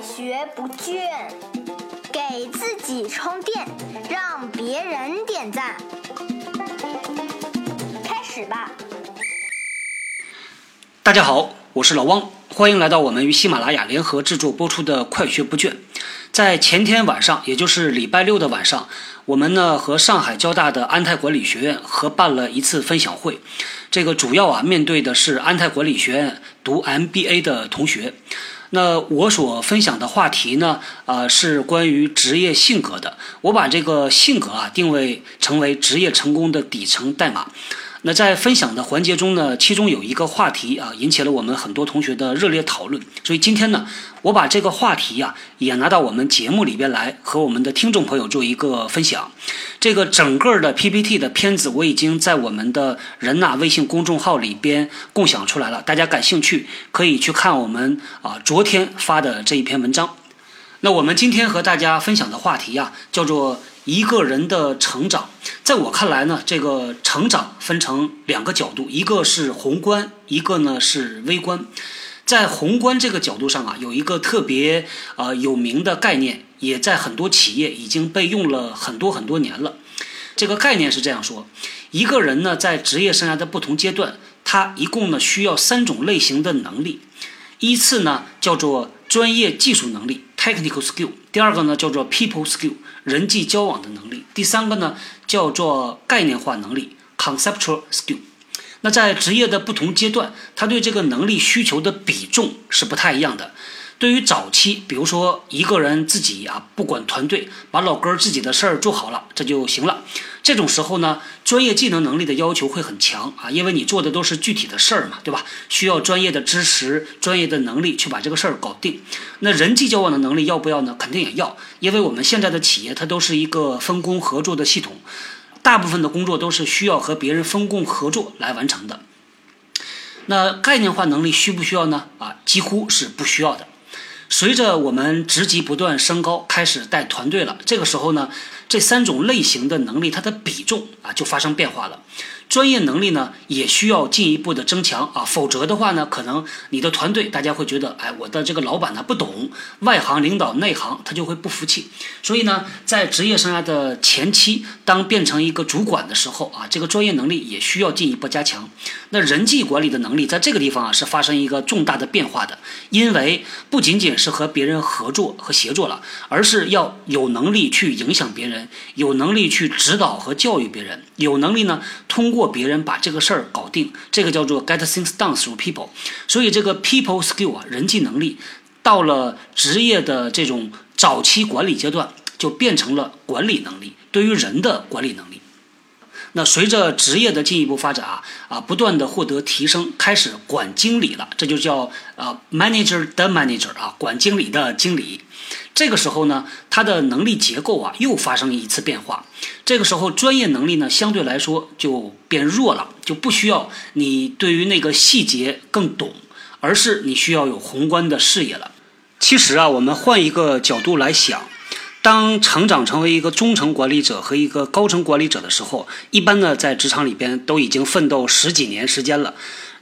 学不倦，给自己充电，让别人点赞。开始吧！大家好，我是老汪，欢迎来到我们与喜马拉雅联合制作播出的《快学不倦》。在前天晚上，也就是礼拜六的晚上，我们呢和上海交大的安泰管理学院合办了一次分享会。这个主要啊面对的是安泰管理学院读 MBA 的同学。那我所分享的话题呢，啊，是关于职业性格的。我把这个性格啊定位成为职业成功的底层代码。那在分享的环节中呢，其中有一个话题啊，引起了我们很多同学的热烈讨论。所以今天呢，我把这个话题呀，也拿到我们节目里边来，和我们的听众朋友做一个分享。这个整个的 PPT 的片子，我已经在我们的人呐微信公众号里边共享出来了。大家感兴趣可以去看我们啊昨天发的这一篇文章。那我们今天和大家分享的话题呀，叫做。一个人的成长，在我看来呢，这个成长分成两个角度，一个是宏观，一个呢是微观。在宏观这个角度上啊，有一个特别呃有名的概念，也在很多企业已经被用了很多很多年了。这个概念是这样说：一个人呢，在职业生涯的不同阶段，他一共呢需要三种类型的能力，依次呢叫做专业技术能力 （technical skill），第二个呢叫做 people skill。人际交往的能力，第三个呢叫做概念化能力 （conceptual skill）。那在职业的不同阶段，他对这个能力需求的比重是不太一样的。对于早期，比如说一个人自己啊，不管团队，把老根儿自己的事儿做好了，这就行了。这种时候呢，专业技能能力的要求会很强啊，因为你做的都是具体的事儿嘛，对吧？需要专业的知识、专业的能力去把这个事儿搞定。那人际交往的能力要不要呢？肯定也要，因为我们现在的企业它都是一个分工合作的系统，大部分的工作都是需要和别人分工合作来完成的。那概念化能力需不需要呢？啊，几乎是不需要的。随着我们职级不断升高，开始带团队了，这个时候呢，这三种类型的能力它的比重啊就发生变化了。专业能力呢也需要进一步的增强啊，否则的话呢，可能你的团队大家会觉得，哎，我的这个老板呢不懂外行领导内行，他就会不服气。所以呢，在职业生涯的前期，当变成一个主管的时候啊，这个专业能力也需要进一步加强。那人际管理的能力在这个地方啊是发生一个重大的变化的，因为不仅仅是和别人合作和协作了，而是要有能力去影响别人，有能力去指导和教育别人，有能力呢通过。过别人把这个事儿搞定，这个叫做 get things done through people。所以这个 people skill 啊，人际能力，到了职业的这种早期管理阶段，就变成了管理能力，对于人的管理能力。那随着职业的进一步发展啊啊，不断的获得提升，开始管经理了，这就叫啊 manager 的 manager 啊，管经理的经理。这个时候呢，他的能力结构啊又发生一次变化。这个时候，专业能力呢相对来说就变弱了，就不需要你对于那个细节更懂，而是你需要有宏观的视野了。其实啊，我们换一个角度来想，当成长成为一个中层管理者和一个高层管理者的时候，一般呢在职场里边都已经奋斗十几年时间了。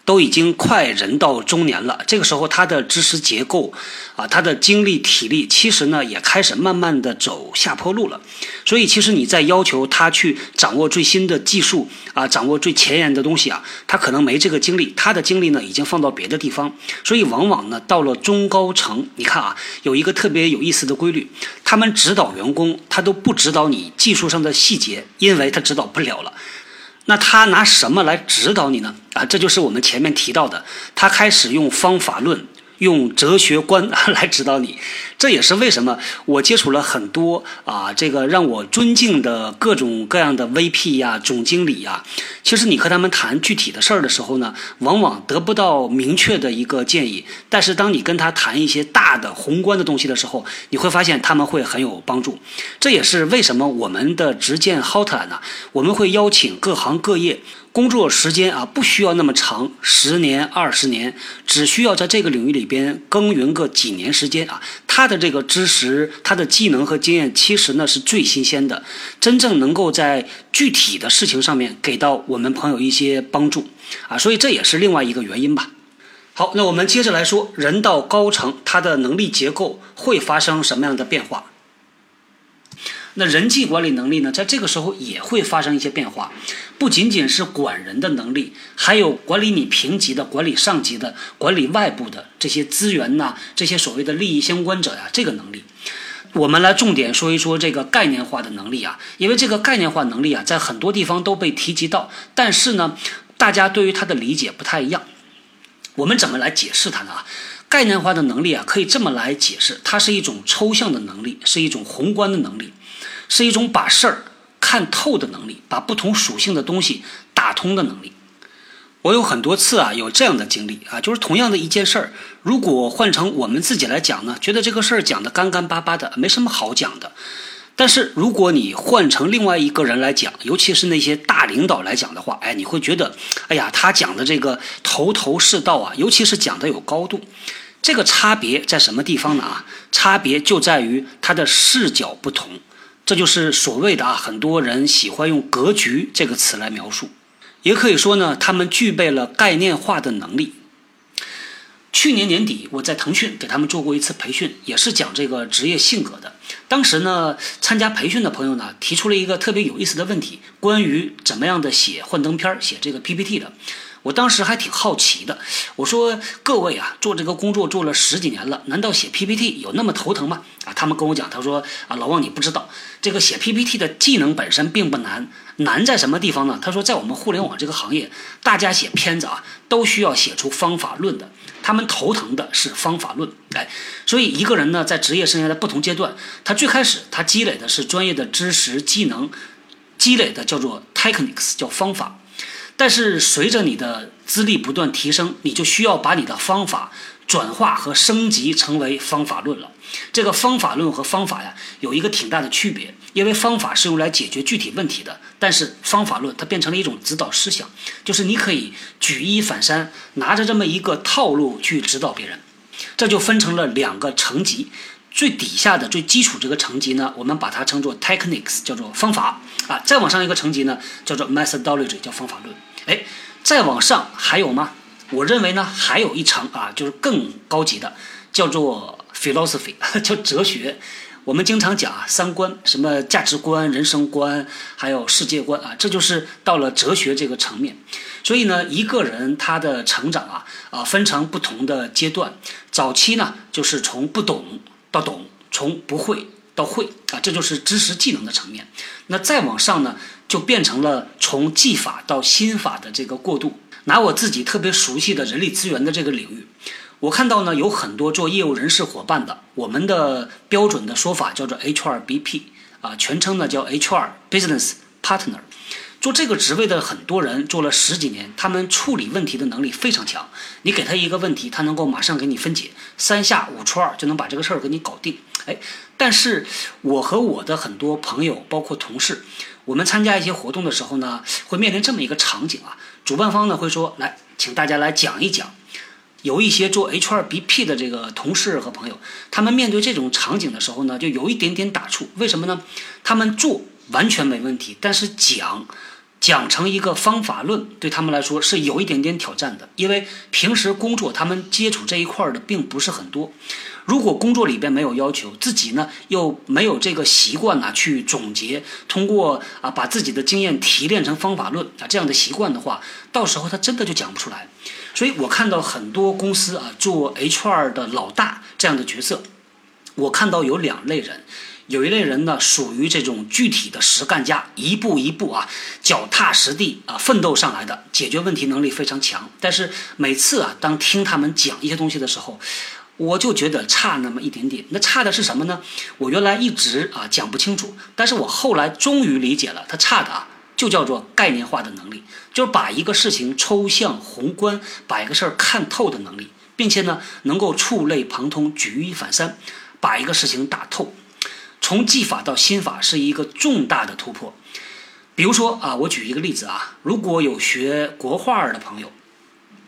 都已经快人到中年了，这个时候他的知识结构，啊，他的精力体力，其实呢也开始慢慢的走下坡路了。所以其实你在要求他去掌握最新的技术啊，掌握最前沿的东西啊，他可能没这个精力，他的精力呢已经放到别的地方。所以往往呢到了中高层，你看啊，有一个特别有意思的规律，他们指导员工，他都不指导你技术上的细节，因为他指导不了了。那他拿什么来指导你呢？啊，这就是我们前面提到的，他开始用方法论。用哲学观 来指导你，这也是为什么我接触了很多啊，这个让我尊敬的各种各样的 VP 呀、总经理呀。其实你和他们谈具体的事儿的时候呢，往往得不到明确的一个建议。但是当你跟他谈一些大的宏观的东西的时候，你会发现他们会很有帮助。这也是为什么我们的直见 Hotline 呢，我们会邀请各行各业。工作时间啊，不需要那么长，十年、二十年，只需要在这个领域里边耕耘个几年时间啊，他的这个知识、他的技能和经验，其实呢是最新鲜的，真正能够在具体的事情上面给到我们朋友一些帮助啊，所以这也是另外一个原因吧。好，那我们接着来说，人到高层，他的能力结构会发生什么样的变化？那人际管理能力呢，在这个时候也会发生一些变化，不仅仅是管人的能力，还有管理你平级的、管理上级的、管理外部的这些资源呐，这些所谓的利益相关者呀，这个能力，我们来重点说一说这个概念化的能力啊，因为这个概念化能力啊，在很多地方都被提及到，但是呢，大家对于它的理解不太一样。我们怎么来解释它呢？概念化的能力啊，可以这么来解释，它是一种抽象的能力，是一种宏观的能力。是一种把事儿看透的能力，把不同属性的东西打通的能力。我有很多次啊有这样的经历啊，就是同样的一件事儿，如果换成我们自己来讲呢，觉得这个事儿讲的干干巴巴的，没什么好讲的。但是如果你换成另外一个人来讲，尤其是那些大领导来讲的话，哎，你会觉得，哎呀，他讲的这个头头是道啊，尤其是讲的有高度。这个差别在什么地方呢？啊，差别就在于他的视角不同。这就是所谓的啊，很多人喜欢用“格局”这个词来描述，也可以说呢，他们具备了概念化的能力。去年年底，我在腾讯给他们做过一次培训，也是讲这个职业性格的。当时呢，参加培训的朋友呢，提出了一个特别有意思的问题，关于怎么样的写幻灯片、写这个 PPT 的。我当时还挺好奇的，我说各位啊，做这个工作做了十几年了，难道写 PPT 有那么头疼吗？啊，他们跟我讲，他说啊，老王你不知道，这个写 PPT 的技能本身并不难，难在什么地方呢？他说，在我们互联网这个行业，大家写片子啊，都需要写出方法论的，他们头疼的是方法论。哎，所以一个人呢，在职业生涯的不同阶段，他最开始他积累的是专业的知识技能，积累的叫做 techniques，叫方法。但是随着你的资历不断提升，你就需要把你的方法转化和升级成为方法论了。这个方法论和方法呀，有一个挺大的区别，因为方法是用来解决具体问题的，但是方法论它变成了一种指导思想，就是你可以举一反三，拿着这么一个套路去指导别人。这就分成了两个层级。最底下的最基础这个层级呢，我们把它称作 techniques，叫做方法啊。再往上一个层级呢，叫做 methodology，叫方法论。哎，再往上还有吗？我认为呢，还有一层啊，就是更高级的，叫做 philosophy，叫哲学。我们经常讲啊，三观，什么价值观、人生观，还有世界观啊，这就是到了哲学这个层面。所以呢，一个人他的成长啊，啊，分成不同的阶段。早期呢，就是从不懂。到懂，从不会到会啊，这就是知识技能的层面。那再往上呢，就变成了从技法到心法的这个过渡。拿我自己特别熟悉的人力资源的这个领域，我看到呢有很多做业务人事伙伴的，我们的标准的说法叫做 HRBP 啊，全称呢叫 HR Business Partner。做这个职位的很多人做了十几年，他们处理问题的能力非常强。你给他一个问题，他能够马上给你分解，三下五除二就能把这个事儿给你搞定。哎，但是我和我的很多朋友，包括同事，我们参加一些活动的时候呢，会面临这么一个场景啊。主办方呢会说：“来，请大家来讲一讲。”有一些做 HRBP 的这个同事和朋友，他们面对这种场景的时候呢，就有一点点打怵。为什么呢？他们做完全没问题，但是讲。讲成一个方法论，对他们来说是有一点点挑战的，因为平时工作他们接触这一块的并不是很多。如果工作里边没有要求，自己呢又没有这个习惯呢去总结，通过啊把自己的经验提炼成方法论啊这样的习惯的话，到时候他真的就讲不出来。所以我看到很多公司啊做 HR 的老大这样的角色，我看到有两类人。有一类人呢，属于这种具体的实干家，一步一步啊，脚踏实地啊，奋斗上来的，解决问题能力非常强。但是每次啊，当听他们讲一些东西的时候，我就觉得差那么一点点。那差的是什么呢？我原来一直啊讲不清楚，但是我后来终于理解了，他差的啊，就叫做概念化的能力，就是把一个事情抽象宏观，把一个事儿看透的能力，并且呢，能够触类旁通，举一反三，把一个事情打透。从技法到心法是一个重大的突破。比如说啊，我举一个例子啊，如果有学国画的朋友，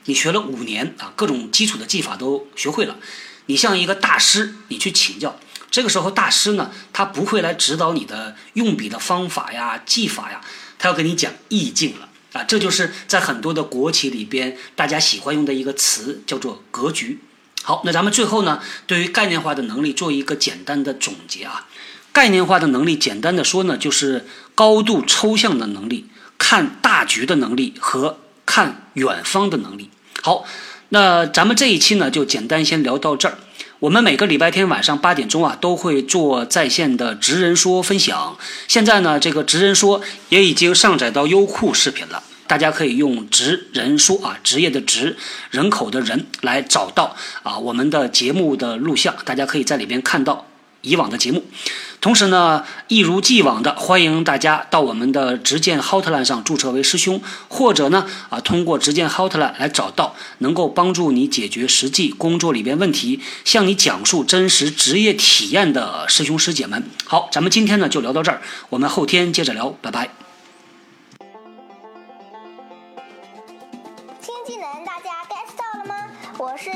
你学了五年啊，各种基础的技法都学会了，你向一个大师你去请教，这个时候大师呢，他不会来指导你的用笔的方法呀、技法呀，他要跟你讲意境了。啊，这就是在很多的国企里边大家喜欢用的一个词，叫做格局。好，那咱们最后呢，对于概念化的能力做一个简单的总结啊。概念化的能力，简单的说呢，就是高度抽象的能力、看大局的能力和看远方的能力。好，那咱们这一期呢，就简单先聊到这儿。我们每个礼拜天晚上八点钟啊，都会做在线的职人说分享。现在呢，这个职人说也已经上载到优酷视频了，大家可以用职人说啊，职业的职，人口的人来找到啊我们的节目的录像，大家可以在里边看到以往的节目。同时呢，一如既往的欢迎大家到我们的执剑 Hotline 上注册为师兄，或者呢啊通过执剑 Hotline 来找到能够帮助你解决实际工作里边问题、向你讲述真实职业体验的师兄师姐们。好，咱们今天呢就聊到这儿，我们后天接着聊，拜拜。